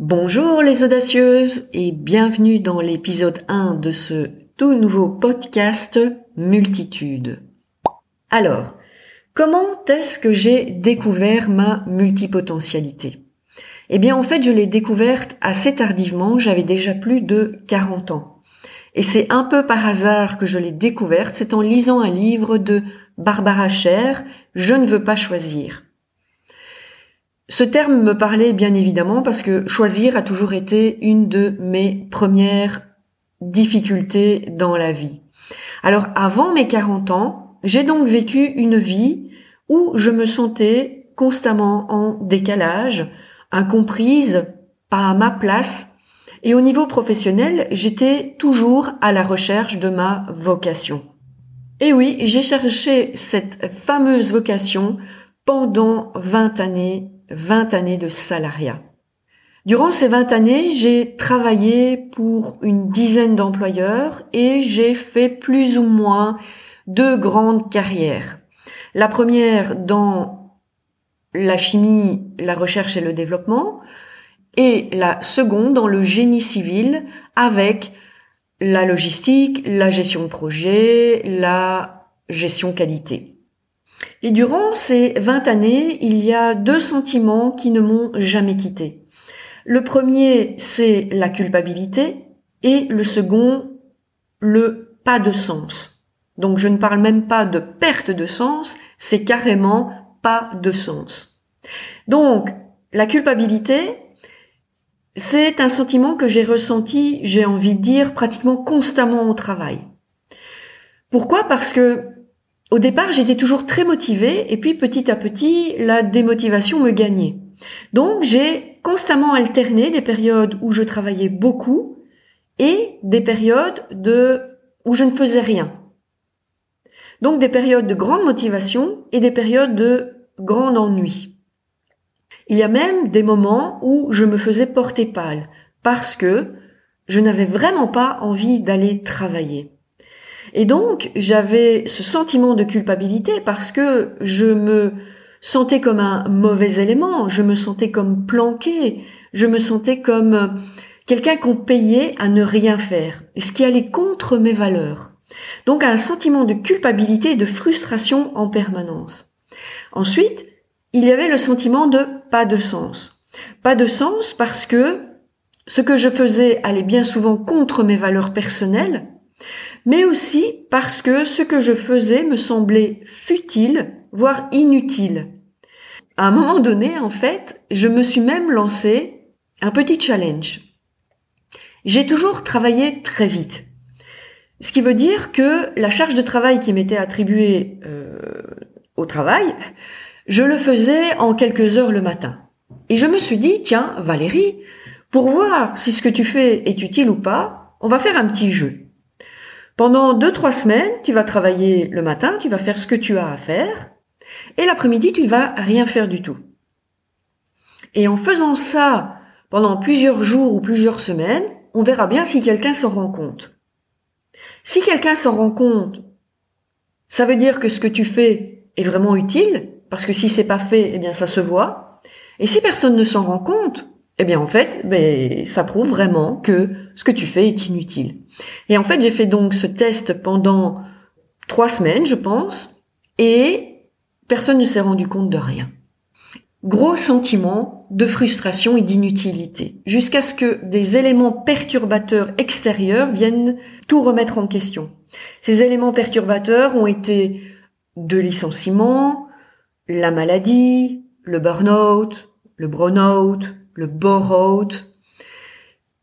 Bonjour les audacieuses et bienvenue dans l'épisode 1 de ce tout nouveau podcast Multitude. Alors, comment est-ce que j'ai découvert ma multipotentialité? Eh bien en fait je l'ai découverte assez tardivement, j'avais déjà plus de 40 ans. Et c'est un peu par hasard que je l'ai découverte, c'est en lisant un livre de Barbara Scher, Je ne veux pas choisir. Ce terme me parlait bien évidemment parce que choisir a toujours été une de mes premières difficultés dans la vie. Alors avant mes 40 ans, j'ai donc vécu une vie où je me sentais constamment en décalage, incomprise, pas à ma place, et au niveau professionnel, j'étais toujours à la recherche de ma vocation. Et oui, j'ai cherché cette fameuse vocation pendant 20 années 20 années de salariat. Durant ces 20 années, j'ai travaillé pour une dizaine d'employeurs et j'ai fait plus ou moins deux grandes carrières. La première dans la chimie, la recherche et le développement et la seconde dans le génie civil avec la logistique, la gestion de projet, la gestion qualité. Et durant ces 20 années, il y a deux sentiments qui ne m'ont jamais quitté. Le premier, c'est la culpabilité et le second, le pas de sens. Donc je ne parle même pas de perte de sens, c'est carrément pas de sens. Donc la culpabilité, c'est un sentiment que j'ai ressenti, j'ai envie de dire, pratiquement constamment au travail. Pourquoi? Parce que au départ, j'étais toujours très motivée et puis petit à petit, la démotivation me gagnait. Donc, j'ai constamment alterné des périodes où je travaillais beaucoup et des périodes de où je ne faisais rien. Donc des périodes de grande motivation et des périodes de grand ennui. Il y a même des moments où je me faisais porter pâle parce que je n'avais vraiment pas envie d'aller travailler. Et donc, j'avais ce sentiment de culpabilité parce que je me sentais comme un mauvais élément, je me sentais comme planqué, je me sentais comme quelqu'un qu'on payait à ne rien faire, ce qui allait contre mes valeurs. Donc un sentiment de culpabilité et de frustration en permanence. Ensuite, il y avait le sentiment de pas de sens. Pas de sens parce que ce que je faisais allait bien souvent contre mes valeurs personnelles, mais aussi parce que ce que je faisais me semblait futile, voire inutile. À un moment donné, en fait, je me suis même lancé un petit challenge. J'ai toujours travaillé très vite. Ce qui veut dire que la charge de travail qui m'était attribuée euh, au travail, je le faisais en quelques heures le matin. Et je me suis dit, tiens, Valérie, pour voir si ce que tu fais est utile ou pas, on va faire un petit jeu. Pendant deux, trois semaines, tu vas travailler le matin, tu vas faire ce que tu as à faire, et l'après-midi, tu ne vas rien faire du tout. Et en faisant ça pendant plusieurs jours ou plusieurs semaines, on verra bien si quelqu'un s'en rend compte. Si quelqu'un s'en rend compte, ça veut dire que ce que tu fais est vraiment utile, parce que si c'est pas fait, eh bien ça se voit. Et si personne ne s'en rend compte, eh bien en fait, ben, ça prouve vraiment que ce que tu fais est inutile. Et en fait, j'ai fait donc ce test pendant trois semaines, je pense, et personne ne s'est rendu compte de rien. Gros sentiment de frustration et d'inutilité, jusqu'à ce que des éléments perturbateurs extérieurs viennent tout remettre en question. Ces éléments perturbateurs ont été de licenciement, la maladie, le burn-out, le brown-out, le bore-out.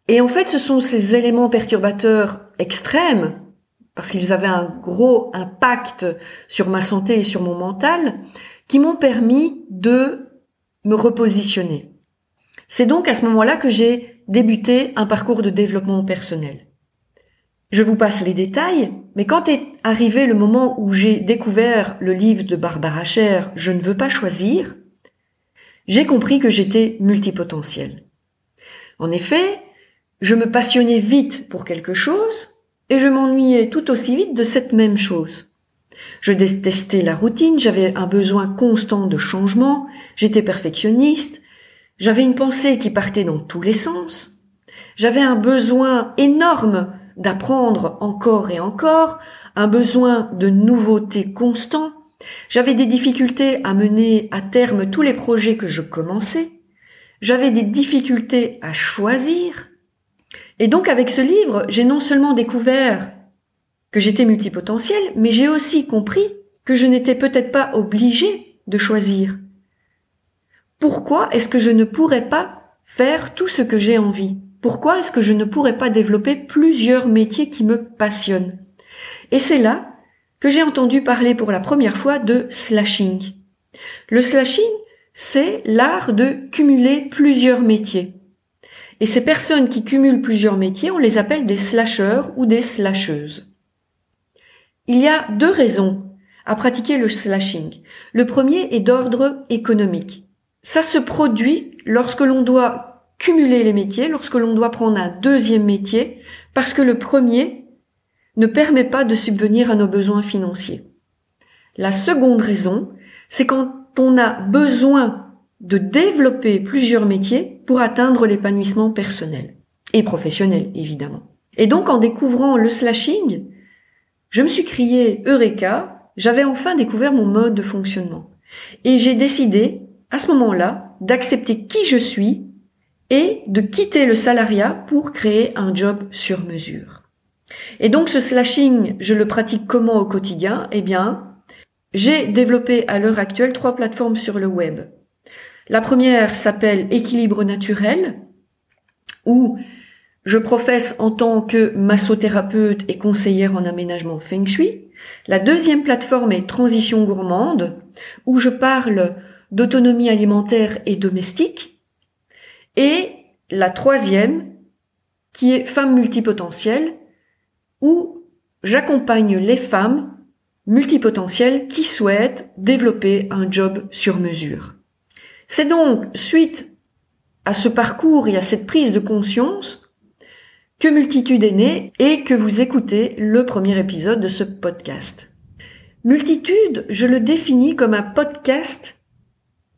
Et en fait, ce sont ces éléments perturbateurs extrêmes, parce qu'ils avaient un gros impact sur ma santé et sur mon mental, qui m'ont permis de me repositionner. C'est donc à ce moment-là que j'ai débuté un parcours de développement personnel. Je vous passe les détails, mais quand est arrivé le moment où j'ai découvert le livre de Barbara Scher, Je ne veux pas choisir, j'ai compris que j'étais multipotentiel. En effet, je me passionnais vite pour quelque chose et je m'ennuyais tout aussi vite de cette même chose. Je détestais la routine, j'avais un besoin constant de changement, j'étais perfectionniste, J'avais une pensée qui partait dans tous les sens. J'avais un besoin énorme d'apprendre encore et encore, un besoin de nouveautés constant. J'avais des difficultés à mener à terme tous les projets que je commençais. J'avais des difficultés à choisir. Et donc avec ce livre, j'ai non seulement découvert que j'étais multipotentiel, mais j'ai aussi compris que je n'étais peut-être pas obligé de choisir. Pourquoi est-ce que je ne pourrais pas faire tout ce que j'ai envie? Pourquoi est-ce que je ne pourrais pas développer plusieurs métiers qui me passionnent? Et c'est là que j'ai entendu parler pour la première fois de slashing. Le slashing, c'est l'art de cumuler plusieurs métiers. Et ces personnes qui cumulent plusieurs métiers, on les appelle des slasheurs ou des slasheuses. Il y a deux raisons à pratiquer le slashing. Le premier est d'ordre économique. Ça se produit lorsque l'on doit cumuler les métiers, lorsque l'on doit prendre un deuxième métier, parce que le premier ne permet pas de subvenir à nos besoins financiers. La seconde raison, c'est quand on a besoin de développer plusieurs métiers pour atteindre l'épanouissement personnel et professionnel, évidemment. Et donc, en découvrant le slashing, je me suis crié Eureka, j'avais enfin découvert mon mode de fonctionnement. Et j'ai décidé, à ce moment-là, d'accepter qui je suis et de quitter le salariat pour créer un job sur mesure. Et donc ce slashing, je le pratique comment au quotidien? Eh bien, j'ai développé à l'heure actuelle trois plateformes sur le web. La première s'appelle Équilibre naturel, où je professe en tant que massothérapeute et conseillère en aménagement Feng Shui. La deuxième plateforme est Transition gourmande, où je parle d'autonomie alimentaire et domestique. Et la troisième, qui est Femme multipotentielle, où j'accompagne les femmes multipotentielles qui souhaitent développer un job sur mesure. C'est donc suite à ce parcours et à cette prise de conscience que Multitude est née et que vous écoutez le premier épisode de ce podcast. Multitude, je le définis comme un podcast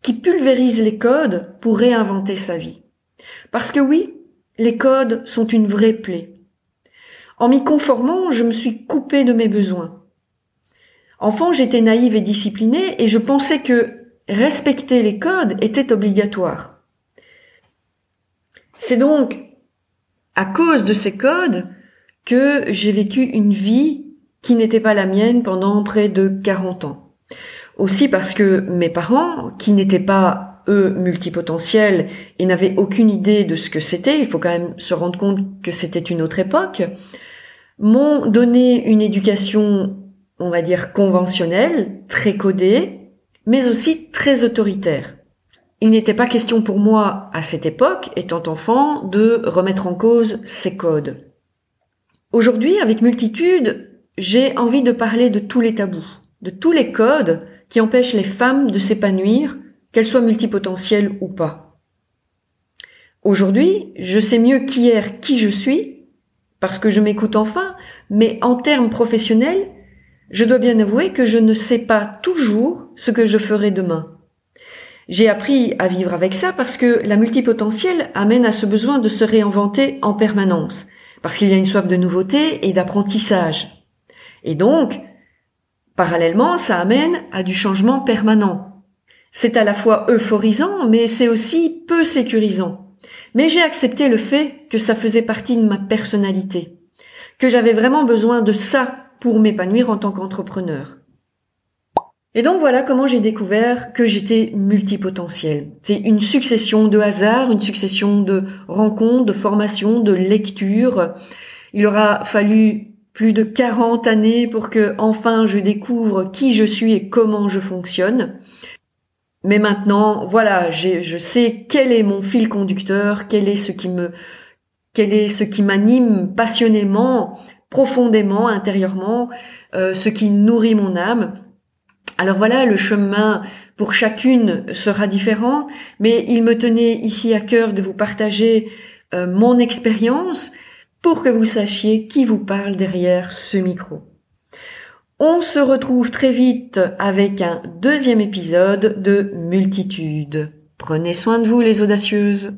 qui pulvérise les codes pour réinventer sa vie. Parce que oui, les codes sont une vraie plaie. En m'y conformant, je me suis coupée de mes besoins. Enfant, j'étais naïve et disciplinée et je pensais que respecter les codes était obligatoire. C'est donc à cause de ces codes que j'ai vécu une vie qui n'était pas la mienne pendant près de 40 ans. Aussi parce que mes parents, qui n'étaient pas eux multipotentiels et n'avaient aucune idée de ce que c'était, il faut quand même se rendre compte que c'était une autre époque, m'ont donné une éducation, on va dire, conventionnelle, très codée, mais aussi très autoritaire. Il n'était pas question pour moi, à cette époque, étant enfant, de remettre en cause ces codes. Aujourd'hui, avec multitude, j'ai envie de parler de tous les tabous, de tous les codes qui empêchent les femmes de s'épanouir, qu'elles soient multipotentielles ou pas. Aujourd'hui, je sais mieux qui est qui je suis, parce que je m'écoute enfin, mais en termes professionnels, je dois bien avouer que je ne sais pas toujours ce que je ferai demain. J'ai appris à vivre avec ça parce que la multipotentielle amène à ce besoin de se réinventer en permanence, parce qu'il y a une soif de nouveauté et d'apprentissage. Et donc, parallèlement, ça amène à du changement permanent. C'est à la fois euphorisant, mais c'est aussi peu sécurisant. Mais j'ai accepté le fait que ça faisait partie de ma personnalité, que j'avais vraiment besoin de ça pour m'épanouir en tant qu'entrepreneur. Et donc voilà comment j'ai découvert que j'étais multipotentiel. C'est une succession de hasards, une succession de rencontres, de formations, de lectures. Il aura fallu plus de 40 années pour que enfin je découvre qui je suis et comment je fonctionne. Mais maintenant, voilà, je sais quel est mon fil conducteur, quel est ce qui me, quel est ce qui m'anime passionnément, profondément, intérieurement, euh, ce qui nourrit mon âme. Alors voilà, le chemin pour chacune sera différent, mais il me tenait ici à cœur de vous partager euh, mon expérience pour que vous sachiez qui vous parle derrière ce micro. On se retrouve très vite avec un deuxième épisode de Multitude. Prenez soin de vous les audacieuses.